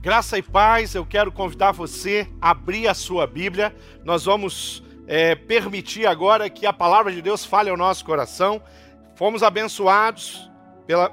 Graça e paz, eu quero convidar você a abrir a sua Bíblia. Nós vamos é, permitir agora que a palavra de Deus fale ao nosso coração. Fomos abençoados pela,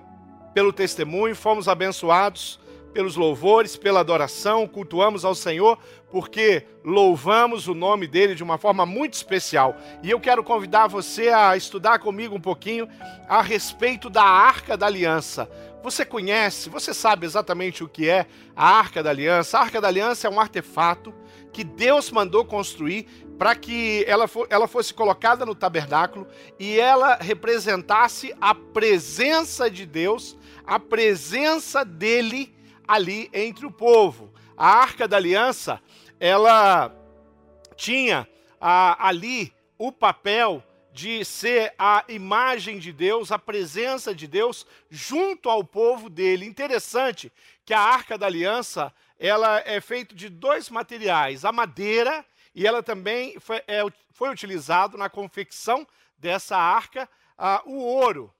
pelo testemunho, fomos abençoados pelos louvores, pela adoração, cultuamos ao Senhor, porque louvamos o nome dele de uma forma muito especial. E eu quero convidar você a estudar comigo um pouquinho a respeito da Arca da Aliança. Você conhece, você sabe exatamente o que é a Arca da Aliança? A Arca da Aliança é um artefato que Deus mandou construir para que ela, ela fosse colocada no tabernáculo e ela representasse a presença de Deus, a presença dele ali entre o povo. A Arca da Aliança, ela tinha a, ali o papel de ser a imagem de Deus, a presença de Deus junto ao povo dele. Interessante que a Arca da Aliança, ela é feita de dois materiais, a madeira e ela também foi, é, foi utilizado na confecção dessa arca, o ouro.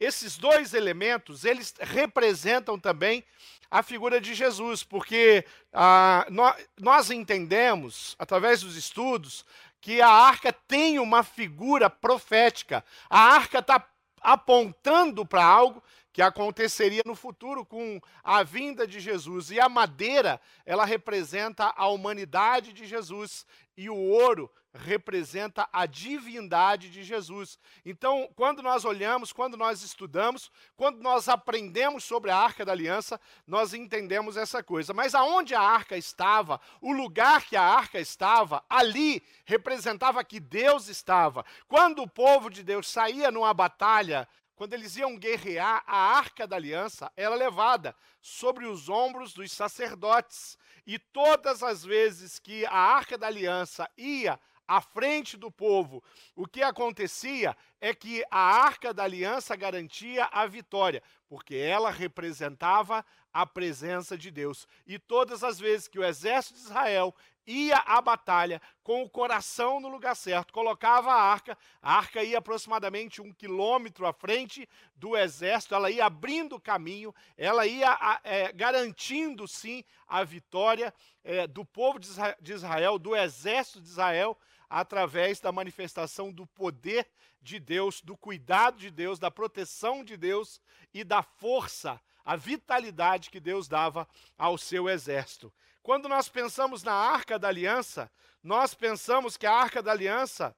Esses dois elementos, eles representam também a figura de Jesus, porque ah, nós, nós entendemos, através dos estudos, que a arca tem uma figura profética. A arca está apontando para algo que aconteceria no futuro com a vinda de Jesus. E a madeira, ela representa a humanidade de Jesus. E o ouro representa a divindade de Jesus. Então, quando nós olhamos, quando nós estudamos, quando nós aprendemos sobre a Arca da Aliança, nós entendemos essa coisa. Mas aonde a arca estava, o lugar que a arca estava, ali representava que Deus estava. Quando o povo de Deus saía numa batalha, quando eles iam guerrear, a arca da aliança era levada sobre os ombros dos sacerdotes. E todas as vezes que a arca da aliança ia à frente do povo, o que acontecia é que a arca da aliança garantia a vitória, porque ela representava a presença de Deus. E todas as vezes que o exército de Israel ia à batalha com o coração no lugar certo, colocava a arca, a arca ia aproximadamente um quilômetro à frente do exército, ela ia abrindo caminho, ela ia é, garantindo sim a vitória é, do povo de Israel, do exército de Israel através da manifestação do poder de Deus, do cuidado de Deus, da proteção de Deus e da força, a vitalidade que Deus dava ao seu exército. Quando nós pensamos na Arca da Aliança, nós pensamos que a Arca da Aliança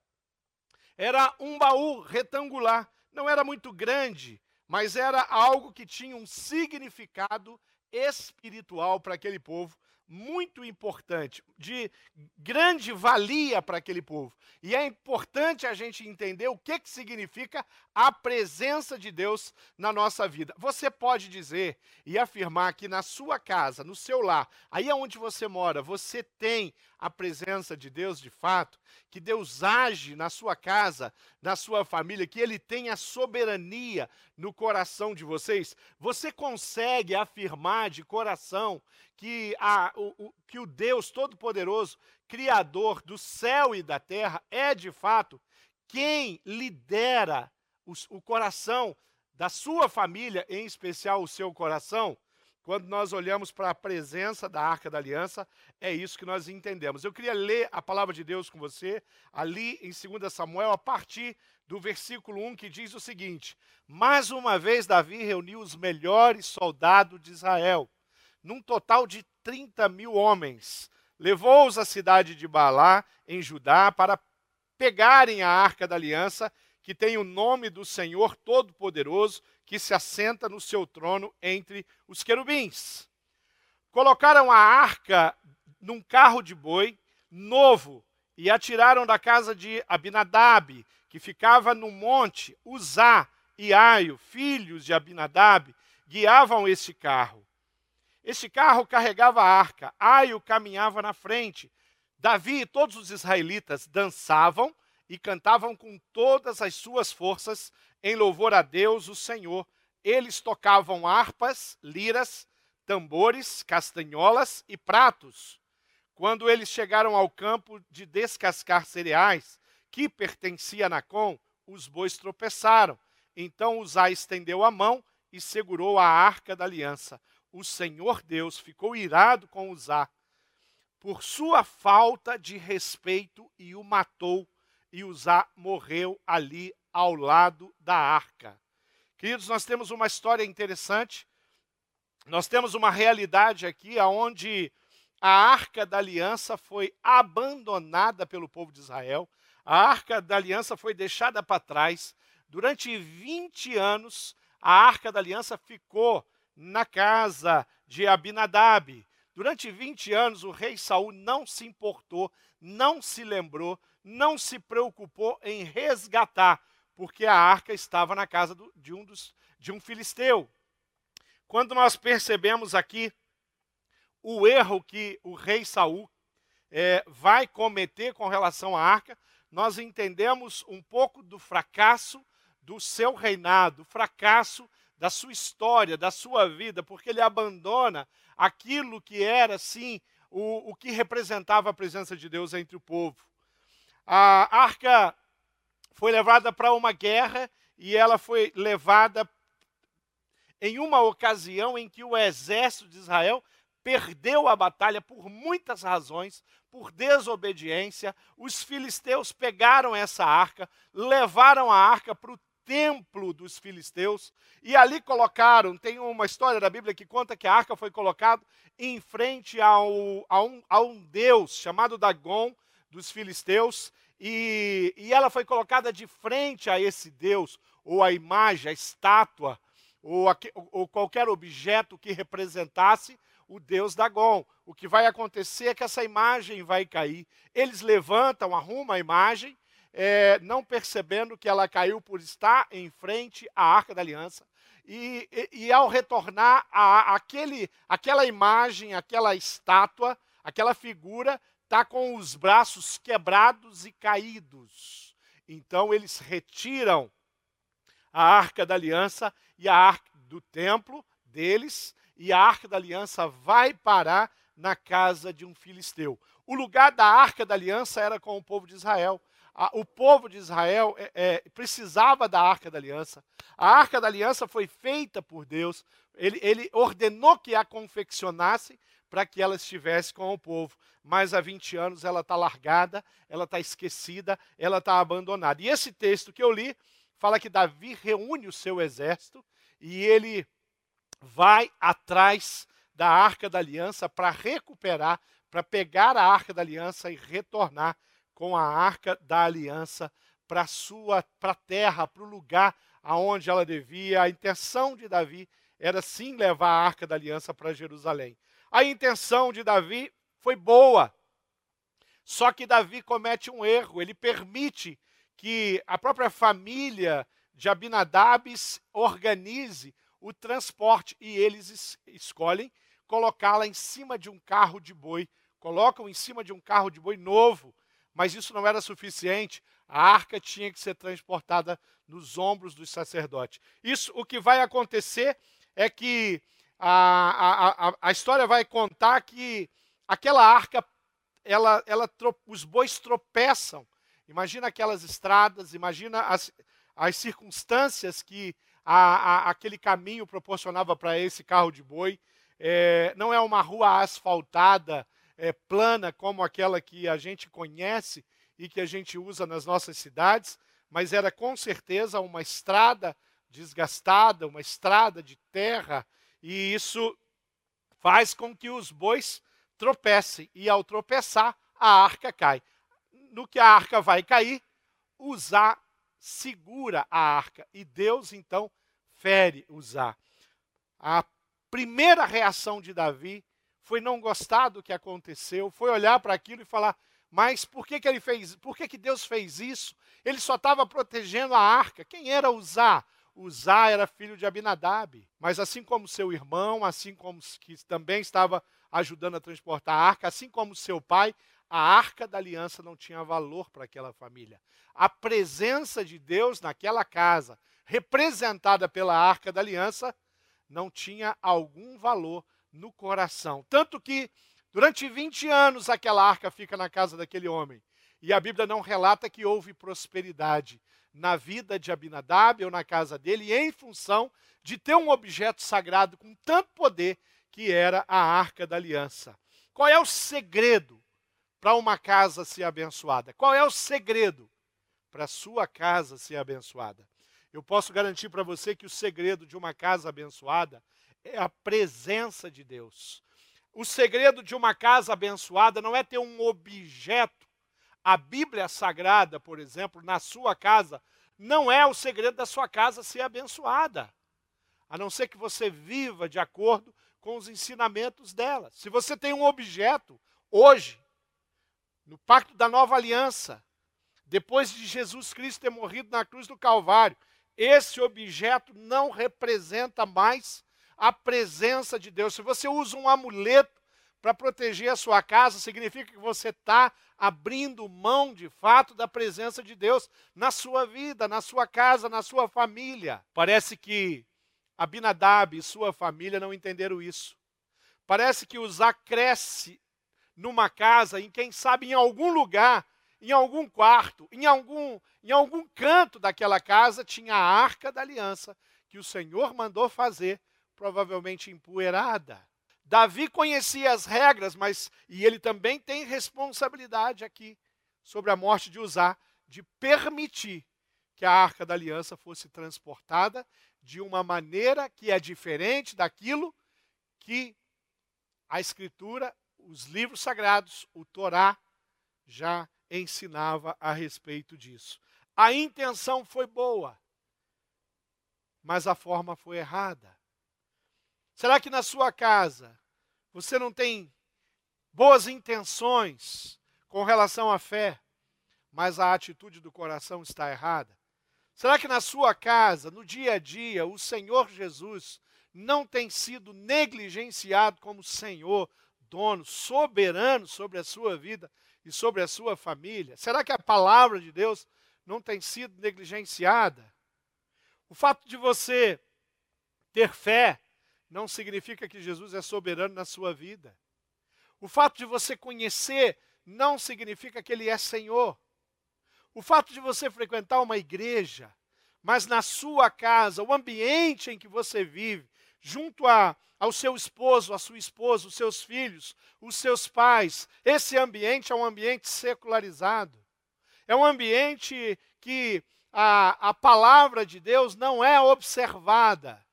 era um baú retangular, não era muito grande, mas era algo que tinha um significado espiritual para aquele povo muito importante, de grande valia para aquele povo. E é importante a gente entender o que, que significa a presença de Deus na nossa vida. Você pode dizer e afirmar que na sua casa, no seu lar, aí onde você mora, você tem a presença de Deus de fato, que Deus age na sua casa, na sua família, que Ele tem a soberania no coração de vocês, você consegue afirmar de coração que, a, o, o, que o Deus Todo-Poderoso, Criador do céu e da terra, é de fato quem lidera os, o coração da sua família, em especial o seu coração? Quando nós olhamos para a presença da Arca da Aliança, é isso que nós entendemos. Eu queria ler a palavra de Deus com você, ali em 2 Samuel, a partir do versículo 1, que diz o seguinte: Mais uma vez Davi reuniu os melhores soldados de Israel, num total de 30 mil homens. Levou-os à cidade de Balá, em Judá, para pegarem a Arca da Aliança, que tem o nome do Senhor Todo-Poderoso, que se assenta no seu trono entre os querubins. Colocaram a arca num carro de boi novo e atiraram da casa de Abinadab, que ficava no monte. Uzá e Aio, filhos de Abinadab, guiavam este carro. Este carro carregava a arca, Aio caminhava na frente. Davi e todos os israelitas dançavam e cantavam com todas as suas forças em louvor a Deus, o Senhor. Eles tocavam harpas, liras, tambores, castanholas e pratos. Quando eles chegaram ao campo de descascar cereais, que pertencia a Nacon, os bois tropeçaram. Então Uzá estendeu a mão e segurou a arca da aliança. O Senhor Deus ficou irado com Uzá por sua falta de respeito e o matou, e Uzá morreu ali ao lado da arca. Queridos, nós temos uma história interessante. Nós temos uma realidade aqui onde a arca da aliança foi abandonada pelo povo de Israel. A arca da aliança foi deixada para trás. Durante 20 anos, a arca da aliança ficou na casa de Abinadab. Durante 20 anos, o rei Saul não se importou, não se lembrou, não se preocupou em resgatar, porque a arca estava na casa do, de, um dos, de um filisteu. Quando nós percebemos aqui o erro que o rei Saul é, vai cometer com relação à arca, nós entendemos um pouco do fracasso do seu reinado, fracasso da sua história, da sua vida, porque ele abandona aquilo que era, sim, o, o que representava a presença de Deus entre o povo. A arca foi levada para uma guerra e ela foi levada em uma ocasião em que o exército de Israel perdeu a batalha por muitas razões, por desobediência. Os filisteus pegaram essa arca, levaram a arca para o templo dos filisteus e ali colocaram. Tem uma história da Bíblia que conta que a arca foi colocada em frente ao, a, um, a um deus chamado Dagon dos filisteus e, e ela foi colocada de frente a esse deus, ou a imagem, a estátua, ou, a, ou qualquer objeto que representasse o deus Dagon. O que vai acontecer é que essa imagem vai cair. Eles levantam, arrumam a imagem é, não percebendo que ela caiu por estar em frente à arca da aliança. E, e, e ao retornar, a, aquele, aquela imagem, aquela estátua, aquela figura, está com os braços quebrados e caídos. Então eles retiram a arca da aliança e a arca do templo deles, e a arca da aliança vai parar na casa de um filisteu. O lugar da arca da aliança era com o povo de Israel a, o povo de Israel é, é, precisava da arca da aliança. A arca da aliança foi feita por Deus. Ele, ele ordenou que a confeccionasse para que ela estivesse com o povo. Mas há 20 anos ela está largada, ela está esquecida, ela está abandonada. E esse texto que eu li fala que Davi reúne o seu exército e ele vai atrás da arca da aliança para recuperar, para pegar a arca da aliança e retornar com a arca da aliança para sua para a terra, para o lugar aonde ela devia. A intenção de Davi era sim levar a arca da aliança para Jerusalém. A intenção de Davi foi boa. Só que Davi comete um erro, ele permite que a própria família de Abinadab organize o transporte e eles es escolhem colocá-la em cima de um carro de boi, colocam em cima de um carro de boi novo, mas isso não era suficiente. A arca tinha que ser transportada nos ombros dos sacerdotes. Isso, o que vai acontecer é que a, a, a história vai contar que aquela arca, ela, ela, os bois tropeçam. Imagina aquelas estradas, imagina as, as circunstâncias que a, a, aquele caminho proporcionava para esse carro de boi. É, não é uma rua asfaltada, é, plana como aquela que a gente conhece e que a gente usa nas nossas cidades, mas era com certeza uma estrada desgastada, uma estrada de terra, e isso faz com que os bois tropecem, e ao tropeçar, a arca cai. No que a arca vai cair, Uzá segura a arca, e Deus então fere Uzá. A primeira reação de Davi foi não gostar do que aconteceu, foi olhar para aquilo e falar: mas por que, que ele fez? Por que, que Deus fez isso? Ele só estava protegendo a arca. Quem era Uzá? Uzá era filho de Abinadab. Mas assim como seu irmão, assim como que também estava ajudando a transportar a arca, assim como seu pai, a arca da aliança não tinha valor para aquela família. A presença de Deus naquela casa, representada pela arca da aliança, não tinha algum valor no coração. Tanto que durante 20 anos aquela arca fica na casa daquele homem. E a Bíblia não relata que houve prosperidade na vida de Abinadab ou na casa dele, em função de ter um objeto sagrado com tanto poder que era a arca da aliança. Qual é o segredo para uma casa ser abençoada? Qual é o segredo para sua casa ser abençoada? Eu posso garantir para você que o segredo de uma casa abençoada é a presença de Deus. O segredo de uma casa abençoada não é ter um objeto. A Bíblia Sagrada, por exemplo, na sua casa, não é o segredo da sua casa ser abençoada. A não ser que você viva de acordo com os ensinamentos dela. Se você tem um objeto, hoje, no pacto da nova aliança, depois de Jesus Cristo ter morrido na cruz do Calvário, esse objeto não representa mais a presença de Deus. Se você usa um amuleto para proteger a sua casa, significa que você está abrindo mão de fato da presença de Deus na sua vida, na sua casa, na sua família. Parece que Abinadab e sua família não entenderam isso. Parece que Uzá cresce numa casa, em quem sabe em algum lugar, em algum quarto, em algum, em algum canto daquela casa, tinha a arca da aliança que o Senhor mandou fazer provavelmente empoeirada. Davi conhecia as regras, mas e ele também tem responsabilidade aqui sobre a morte de Uzá de permitir que a arca da aliança fosse transportada de uma maneira que é diferente daquilo que a escritura, os livros sagrados, o Torá já ensinava a respeito disso. A intenção foi boa, mas a forma foi errada. Será que na sua casa você não tem boas intenções com relação à fé, mas a atitude do coração está errada? Será que na sua casa, no dia a dia, o Senhor Jesus não tem sido negligenciado como Senhor, dono, soberano sobre a sua vida e sobre a sua família? Será que a palavra de Deus não tem sido negligenciada? O fato de você ter fé não significa que Jesus é soberano na sua vida. O fato de você conhecer não significa que ele é Senhor. O fato de você frequentar uma igreja, mas na sua casa, o ambiente em que você vive, junto a, ao seu esposo, a sua esposa, os seus filhos, os seus pais, esse ambiente é um ambiente secularizado. É um ambiente que a, a palavra de Deus não é observada.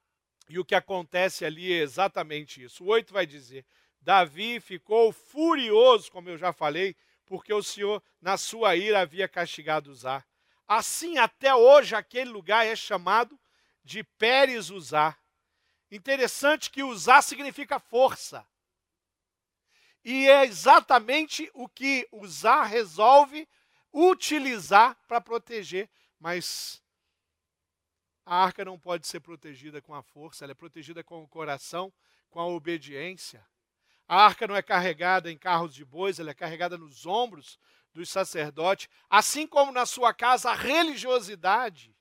E o que acontece ali é exatamente isso. O 8 vai dizer: Davi ficou furioso, como eu já falei, porque o Senhor, na sua ira, havia castigado Uzá. Assim, até hoje, aquele lugar é chamado de Pérez Uzá. Interessante que Uzá significa força. E é exatamente o que Uzá resolve utilizar para proteger. Mas a arca não pode ser protegida com a força, ela é protegida com o coração, com a obediência. A arca não é carregada em carros de bois, ela é carregada nos ombros dos sacerdotes, assim como na sua casa a religiosidade,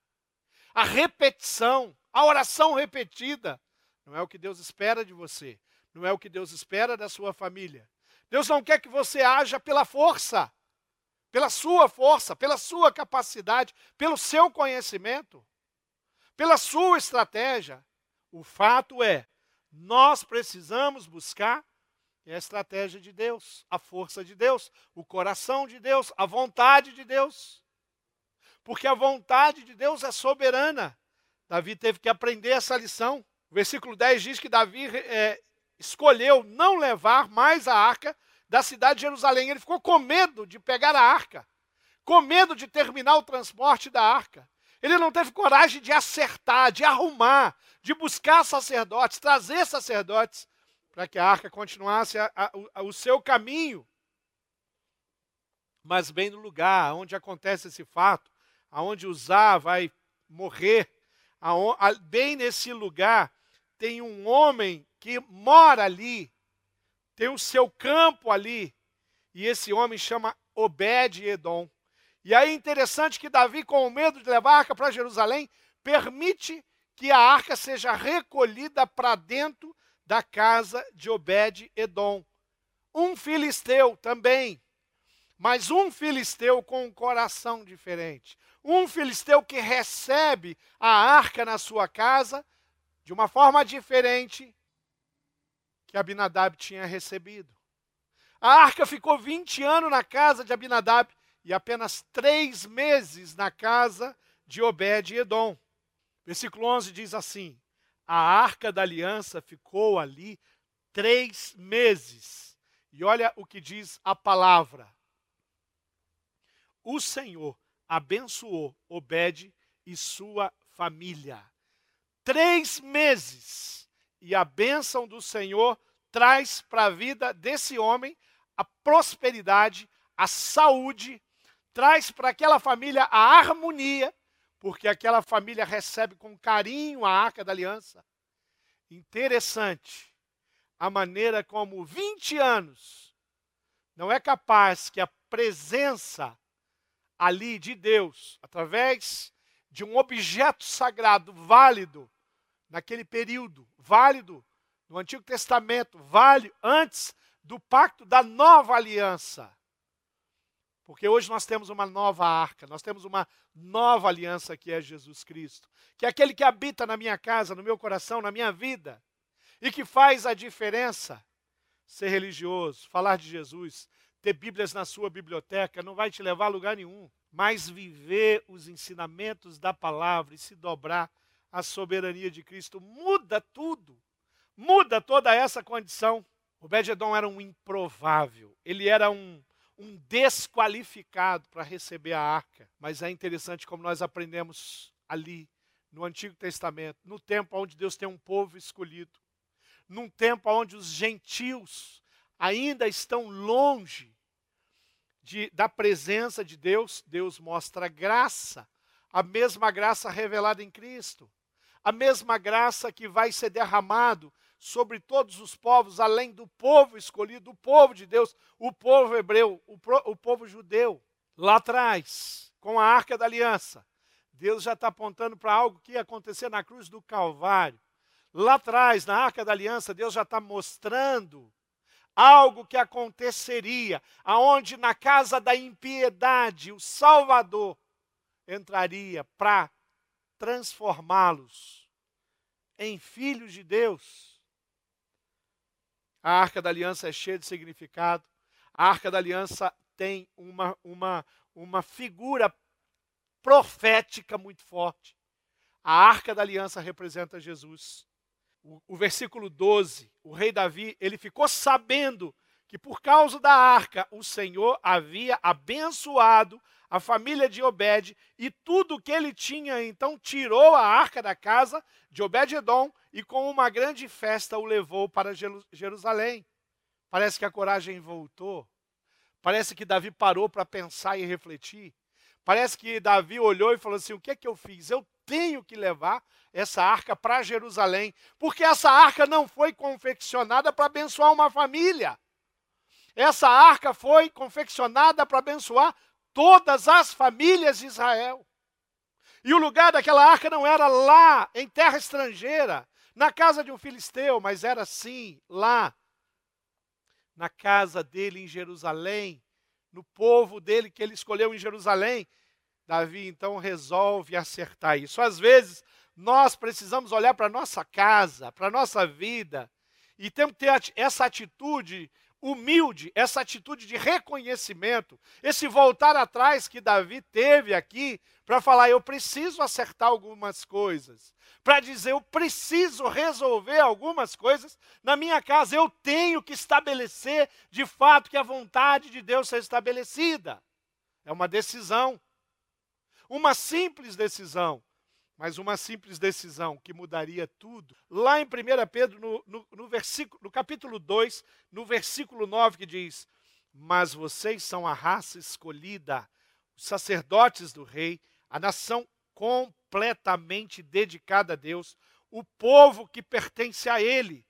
a repetição, a oração repetida, não é o que Deus espera de você, não é o que Deus espera da sua família. Deus não quer que você haja pela força, pela sua força, pela sua capacidade, pelo seu conhecimento pela sua estratégia. O fato é, nós precisamos buscar a estratégia de Deus, a força de Deus, o coração de Deus, a vontade de Deus. Porque a vontade de Deus é soberana. Davi teve que aprender essa lição. O versículo 10 diz que Davi é, escolheu não levar mais a arca da cidade de Jerusalém. Ele ficou com medo de pegar a arca, com medo de terminar o transporte da arca. Ele não teve coragem de acertar, de arrumar, de buscar sacerdotes, trazer sacerdotes, para que a arca continuasse a, a, a, o seu caminho. Mas bem no lugar onde acontece esse fato, aonde Uzá vai morrer, bem nesse lugar, tem um homem que mora ali, tem o seu campo ali, e esse homem chama Obed-Edom. E aí é interessante que Davi, com medo de levar a arca para Jerusalém, permite que a arca seja recolhida para dentro da casa de Obed-Edom. Um filisteu também, mas um filisteu com um coração diferente. Um filisteu que recebe a arca na sua casa de uma forma diferente que Abinadab tinha recebido. A arca ficou 20 anos na casa de Abinadab e apenas três meses na casa de Obed e Edom. Versículo 11 diz assim: A arca da aliança ficou ali três meses. E olha o que diz a palavra. O Senhor abençoou Obed e sua família. Três meses. E a bênção do Senhor traz para a vida desse homem a prosperidade, a saúde, traz para aquela família a harmonia, porque aquela família recebe com carinho a arca da aliança. Interessante a maneira como 20 anos não é capaz que a presença ali de Deus, através de um objeto sagrado válido naquele período, válido no Antigo Testamento, válido antes do pacto da nova aliança. Porque hoje nós temos uma nova arca, nós temos uma nova aliança que é Jesus Cristo, que é aquele que habita na minha casa, no meu coração, na minha vida, e que faz a diferença. Ser religioso, falar de Jesus, ter Bíblias na sua biblioteca não vai te levar a lugar nenhum, mas viver os ensinamentos da palavra e se dobrar à soberania de Cristo muda tudo, muda toda essa condição. O Bededon era um improvável, ele era um, um desqualificado para receber a arca, mas é interessante como nós aprendemos ali no Antigo Testamento, no tempo onde Deus tem um povo escolhido, num tempo onde os gentios ainda estão longe de, da presença de Deus, Deus mostra graça, a mesma graça revelada em Cristo, a mesma graça que vai ser derramado sobre todos os povos, além do povo escolhido, o povo de Deus, o povo hebreu, o, pro, o povo judeu. Lá atrás, com a arca da aliança, Deus já está apontando para algo que ia acontecer na cruz do Calvário. Lá atrás, na arca da aliança, Deus já está mostrando algo que aconteceria, aonde na casa da impiedade o Salvador entraria para transformá-los em filhos de Deus. A arca da aliança é cheia de significado. A arca da aliança tem uma, uma, uma figura profética muito forte. A arca da aliança representa Jesus o, o versículo 12, o rei Davi, ele ficou sabendo que por causa da arca o Senhor havia abençoado a família de Obed e tudo que ele tinha, então tirou a arca da casa de Obed-edom e com uma grande festa o levou para Jerusalém. Parece que a coragem voltou. Parece que Davi parou para pensar e refletir. Parece que Davi olhou e falou assim: o que é que eu fiz? Eu tenho que levar essa arca para Jerusalém, porque essa arca não foi confeccionada para abençoar uma família. Essa arca foi confeccionada para abençoar todas as famílias de Israel. E o lugar daquela arca não era lá, em terra estrangeira, na casa de um filisteu, mas era sim lá, na casa dele em Jerusalém, no povo dele que ele escolheu em Jerusalém. Davi então resolve acertar isso. Às vezes, nós precisamos olhar para a nossa casa, para a nossa vida, e temos que ter essa atitude humilde, essa atitude de reconhecimento, esse voltar atrás que Davi teve aqui para falar: eu preciso acertar algumas coisas, para dizer: eu preciso resolver algumas coisas na minha casa, eu tenho que estabelecer de fato que a vontade de Deus seja estabelecida. É uma decisão. Uma simples decisão, mas uma simples decisão que mudaria tudo. Lá em 1 Pedro, no, no, no, versículo, no capítulo 2, no versículo 9, que diz: Mas vocês são a raça escolhida, os sacerdotes do rei, a nação completamente dedicada a Deus, o povo que pertence a Ele.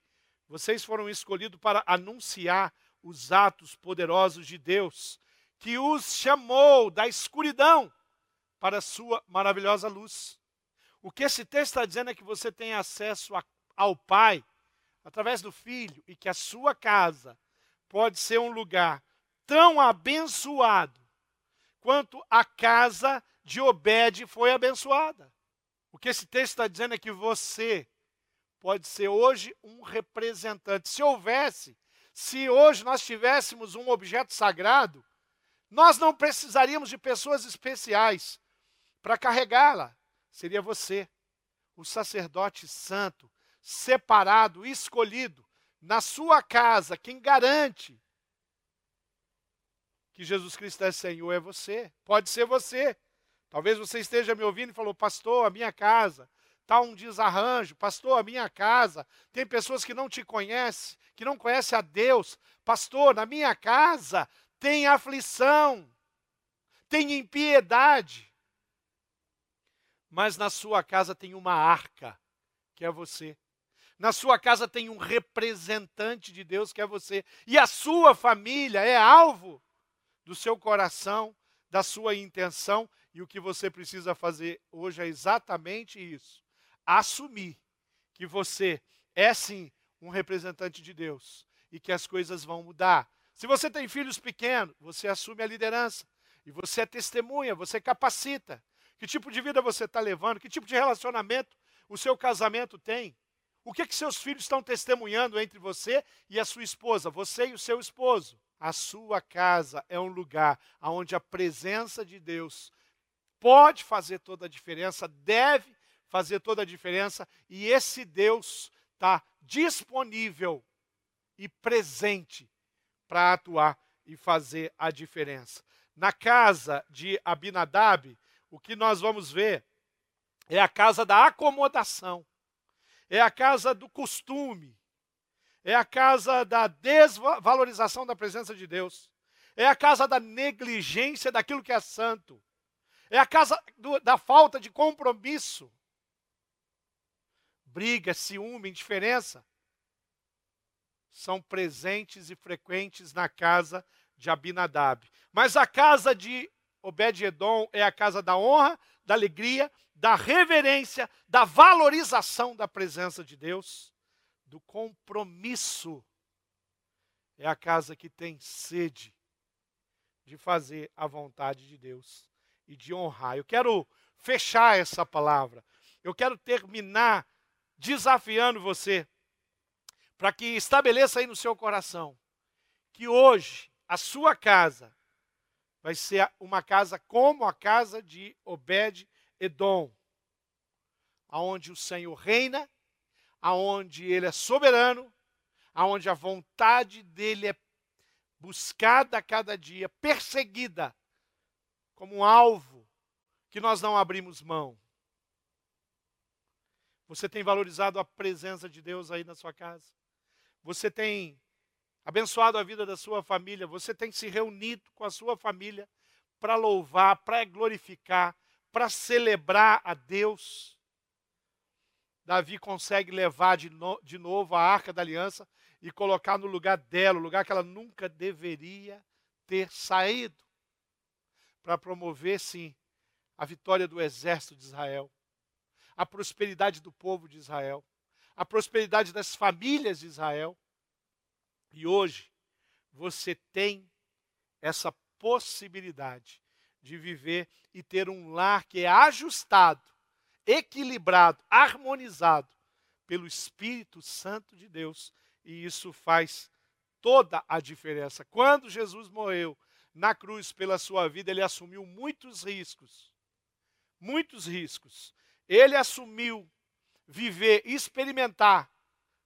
Vocês foram escolhidos para anunciar os atos poderosos de Deus, que os chamou da escuridão para a sua maravilhosa luz. O que esse texto está dizendo é que você tem acesso a, ao Pai através do Filho e que a sua casa pode ser um lugar tão abençoado quanto a casa de Obed foi abençoada. O que esse texto está dizendo é que você pode ser hoje um representante. Se houvesse, se hoje nós tivéssemos um objeto sagrado, nós não precisaríamos de pessoas especiais para carregá-la. Seria você, o sacerdote santo, separado, escolhido, na sua casa, quem garante que Jesus Cristo é Senhor é você. Pode ser você. Talvez você esteja me ouvindo e falou, pastor, a minha casa está um desarranjo. Pastor, a minha casa tem pessoas que não te conhecem, que não conhecem a Deus. Pastor, na minha casa tem aflição, tem impiedade. Mas na sua casa tem uma arca, que é você. Na sua casa tem um representante de Deus, que é você. E a sua família é alvo do seu coração, da sua intenção. E o que você precisa fazer hoje é exatamente isso: assumir que você é sim um representante de Deus e que as coisas vão mudar. Se você tem filhos pequenos, você assume a liderança e você é testemunha, você capacita. Que tipo de vida você está levando? Que tipo de relacionamento o seu casamento tem? O que, que seus filhos estão testemunhando entre você e a sua esposa, você e o seu esposo? A sua casa é um lugar onde a presença de Deus pode fazer toda a diferença, deve fazer toda a diferença, e esse Deus está disponível e presente para atuar e fazer a diferença. Na casa de Abinadab, o que nós vamos ver é a casa da acomodação é a casa do costume, é a casa da desvalorização da presença de Deus, é a casa da negligência daquilo que é santo, é a casa do, da falta de compromisso. Briga, ciúme, indiferença são presentes e frequentes na casa de Abinadab. Mas a casa de Obed-Edom é a casa da honra, da alegria, da reverência, da valorização da presença de Deus, do compromisso. É a casa que tem sede de fazer a vontade de Deus e de honrar. Eu quero fechar essa palavra. Eu quero terminar desafiando você para que estabeleça aí no seu coração que hoje a sua casa vai ser uma casa como a casa de Obed Edom, aonde o Senhor reina, aonde ele é soberano, aonde a vontade dele é buscada a cada dia, perseguida como um alvo que nós não abrimos mão. Você tem valorizado a presença de Deus aí na sua casa? Você tem abençoado a vida da sua família, você tem se reunido com a sua família para louvar, para glorificar, para celebrar a Deus. Davi consegue levar de, no, de novo a arca da aliança e colocar no lugar dela, o lugar que ela nunca deveria ter saído, para promover, sim, a vitória do exército de Israel, a prosperidade do povo de Israel, a prosperidade das famílias de Israel e hoje você tem essa possibilidade de viver e ter um lar que é ajustado, equilibrado, harmonizado pelo Espírito Santo de Deus. E isso faz toda a diferença. Quando Jesus morreu na cruz pela sua vida, ele assumiu muitos riscos. Muitos riscos. Ele assumiu viver, experimentar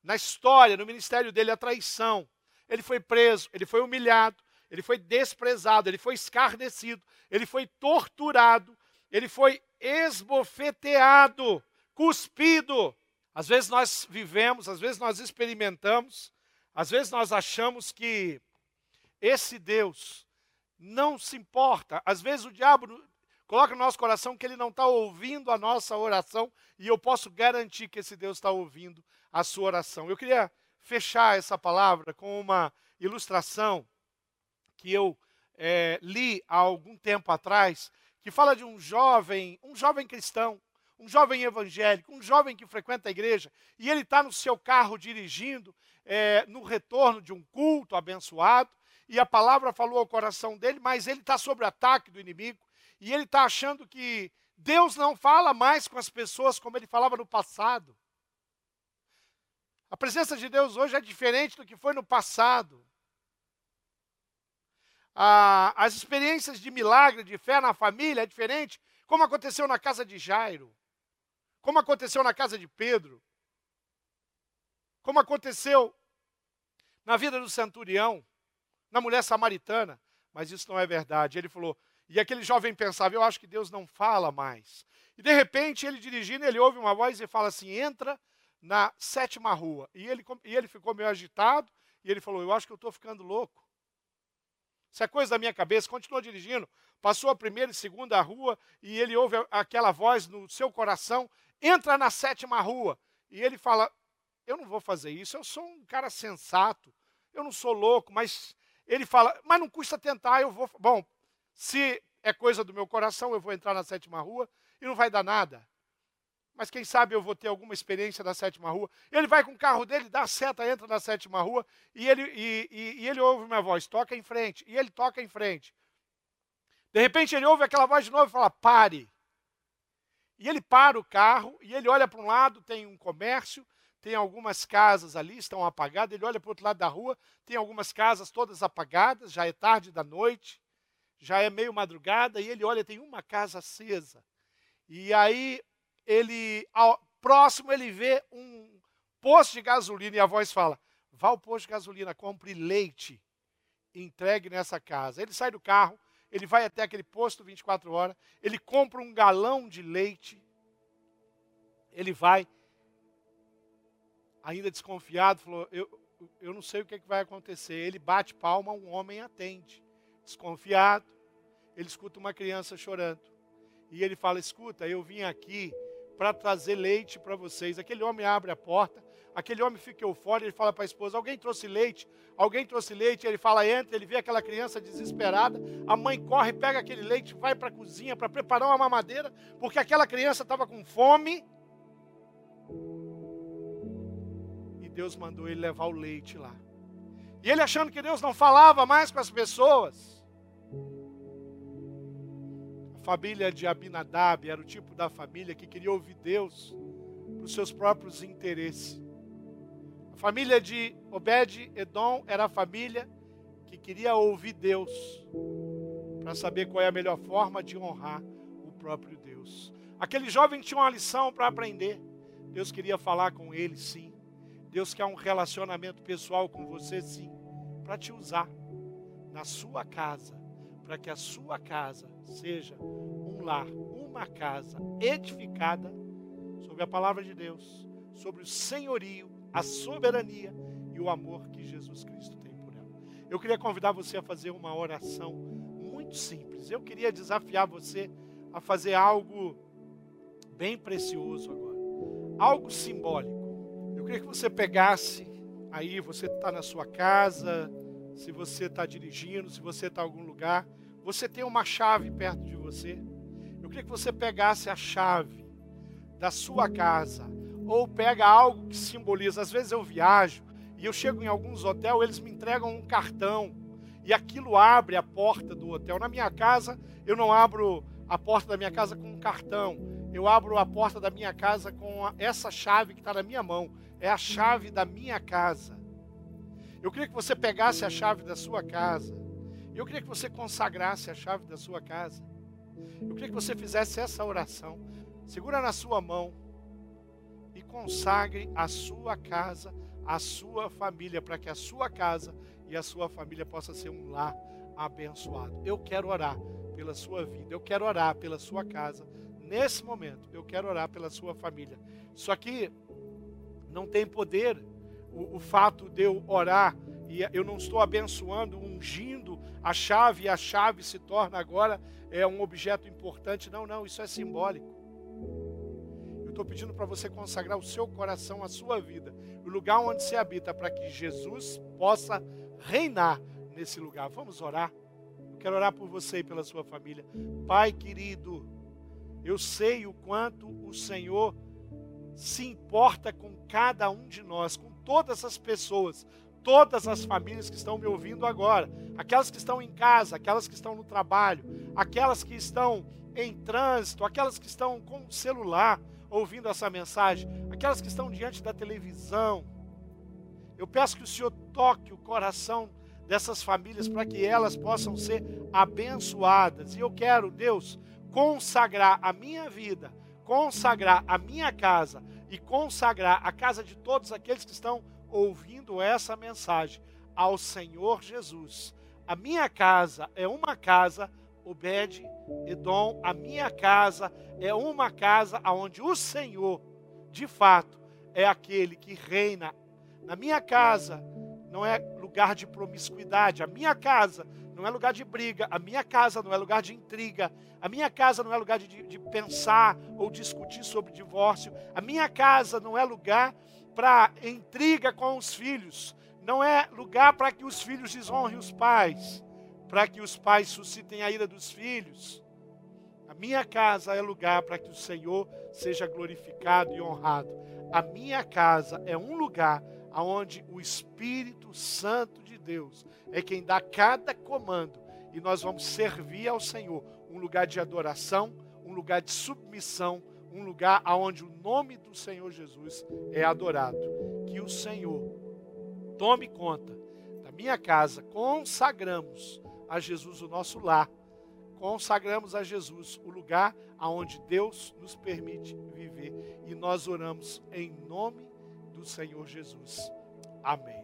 na história, no ministério dele, a traição, ele foi preso, ele foi humilhado, ele foi desprezado, ele foi escarnecido, ele foi torturado, ele foi esbofeteado, cuspido. Às vezes nós vivemos, às vezes nós experimentamos, às vezes nós achamos que esse Deus não se importa. Às vezes o diabo coloca no nosso coração que ele não está ouvindo a nossa oração e eu posso garantir que esse Deus está ouvindo a sua oração. Eu queria fechar essa palavra com uma ilustração que eu é, li há algum tempo atrás, que fala de um jovem, um jovem cristão, um jovem evangélico, um jovem que frequenta a igreja, e ele está no seu carro dirigindo é, no retorno de um culto abençoado, e a palavra falou ao coração dele, mas ele está sob ataque do inimigo, e ele está achando que Deus não fala mais com as pessoas como ele falava no passado. A presença de Deus hoje é diferente do que foi no passado. As experiências de milagre, de fé na família é diferente, como aconteceu na casa de Jairo, como aconteceu na casa de Pedro, como aconteceu na vida do centurião, na mulher samaritana. Mas isso não é verdade. Ele falou, e aquele jovem pensava, eu acho que Deus não fala mais. E de repente, ele dirigindo, ele ouve uma voz e fala assim: entra na sétima rua. E ele, e ele ficou meio agitado, e ele falou: Eu acho que eu estou ficando louco. Isso é coisa da minha cabeça. Continuou dirigindo, passou a primeira e segunda rua, e ele ouve aquela voz no seu coração: entra na sétima rua. E ele fala: Eu não vou fazer isso, eu sou um cara sensato, eu não sou louco, mas ele fala: Mas não custa tentar, eu vou. Bom, se é coisa do meu coração, eu vou entrar na sétima rua e não vai dar nada mas quem sabe eu vou ter alguma experiência da sétima rua. Ele vai com o carro dele, dá seta, entra na sétima rua, e ele, e, e, e ele ouve minha voz, toca em frente, e ele toca em frente. De repente ele ouve aquela voz de novo e fala, pare. E ele para o carro, e ele olha para um lado, tem um comércio, tem algumas casas ali, estão apagadas, ele olha para o outro lado da rua, tem algumas casas todas apagadas, já é tarde da noite, já é meio madrugada, e ele olha, tem uma casa acesa. E aí ele ao, próximo ele vê um posto de gasolina e a voz fala: "Vá ao posto de gasolina, compre leite, entregue nessa casa". Ele sai do carro, ele vai até aquele posto 24 horas, ele compra um galão de leite. Ele vai ainda desconfiado, falou: "Eu eu não sei o que, é que vai acontecer". Ele bate palma, um homem atende. Desconfiado, ele escuta uma criança chorando. E ele fala: Escuta, eu vim aqui para trazer leite para vocês. Aquele homem abre a porta, aquele homem fica eufórico, ele fala para a esposa: Alguém trouxe leite? Alguém trouxe leite? Ele fala: Entra. Ele vê aquela criança desesperada. A mãe corre, pega aquele leite, vai para a cozinha para preparar uma mamadeira, porque aquela criança estava com fome. E Deus mandou ele levar o leite lá. E ele achando que Deus não falava mais com as pessoas família de Abinadab era o tipo da família que queria ouvir Deus para os seus próprios interesses. A família de Obed-Edom era a família que queria ouvir Deus para saber qual é a melhor forma de honrar o próprio Deus. Aquele jovem tinha uma lição para aprender. Deus queria falar com ele, sim. Deus quer um relacionamento pessoal com você, sim, para te usar na sua casa, para que a sua casa seja um lar, uma casa edificada sobre a palavra de Deus, sobre o senhorio, a soberania e o amor que Jesus Cristo tem por ela. Eu queria convidar você a fazer uma oração muito simples. Eu queria desafiar você a fazer algo bem precioso agora, algo simbólico. Eu queria que você pegasse aí, você está na sua casa, se você está dirigindo, se você está em algum lugar você tem uma chave perto de você. Eu queria que você pegasse a chave da sua casa ou pega algo que simboliza. Às vezes eu viajo e eu chego em alguns hotéis, eles me entregam um cartão e aquilo abre a porta do hotel. Na minha casa, eu não abro a porta da minha casa com um cartão. Eu abro a porta da minha casa com essa chave que está na minha mão. É a chave da minha casa. Eu queria que você pegasse a chave da sua casa eu queria que você consagrasse a chave da sua casa. Eu queria que você fizesse essa oração. Segura na sua mão e consagre a sua casa, a sua família, para que a sua casa e a sua família possa ser um lar abençoado. Eu quero orar pela sua vida, eu quero orar pela sua casa. Nesse momento, eu quero orar pela sua família. Isso aqui não tem poder. O, o fato de eu orar e eu não estou abençoando, ungindo a chave, e a chave se torna agora é um objeto importante. Não, não, isso é simbólico. Eu estou pedindo para você consagrar o seu coração, a sua vida, o lugar onde você habita, para que Jesus possa reinar nesse lugar. Vamos orar. Eu quero orar por você e pela sua família. Pai querido, eu sei o quanto o Senhor se importa com cada um de nós, com todas as pessoas, todas as famílias que estão me ouvindo agora, aquelas que estão em casa, aquelas que estão no trabalho, aquelas que estão em trânsito, aquelas que estão com o celular ouvindo essa mensagem, aquelas que estão diante da televisão. Eu peço que o Senhor toque o coração dessas famílias para que elas possam ser abençoadas. E eu quero, Deus, consagrar a minha vida, consagrar a minha casa e consagrar a casa de todos aqueles que estão ouvindo essa mensagem ao Senhor Jesus. A minha casa é uma casa, Obed Edom, a minha casa é uma casa onde o Senhor, de fato, é aquele que reina. Na minha casa não é lugar de promiscuidade, a minha casa não é lugar de briga, a minha casa não é lugar de intriga, a minha casa não é lugar de, de pensar ou discutir sobre divórcio, a minha casa não é lugar para intriga com os filhos, não é lugar para que os filhos desonrem os pais, para que os pais suscitem a ira dos filhos. A minha casa é lugar para que o Senhor seja glorificado e honrado. A minha casa é um lugar onde o Espírito Santo de Deus é quem dá cada comando e nós vamos servir ao Senhor. Um lugar de adoração, um lugar de submissão, um lugar onde o nome do Senhor Jesus é adorado. Que o Senhor tome conta da minha casa, consagramos a Jesus o nosso lar, consagramos a Jesus o lugar aonde Deus nos permite viver e nós oramos em nome do Senhor Jesus. Amém.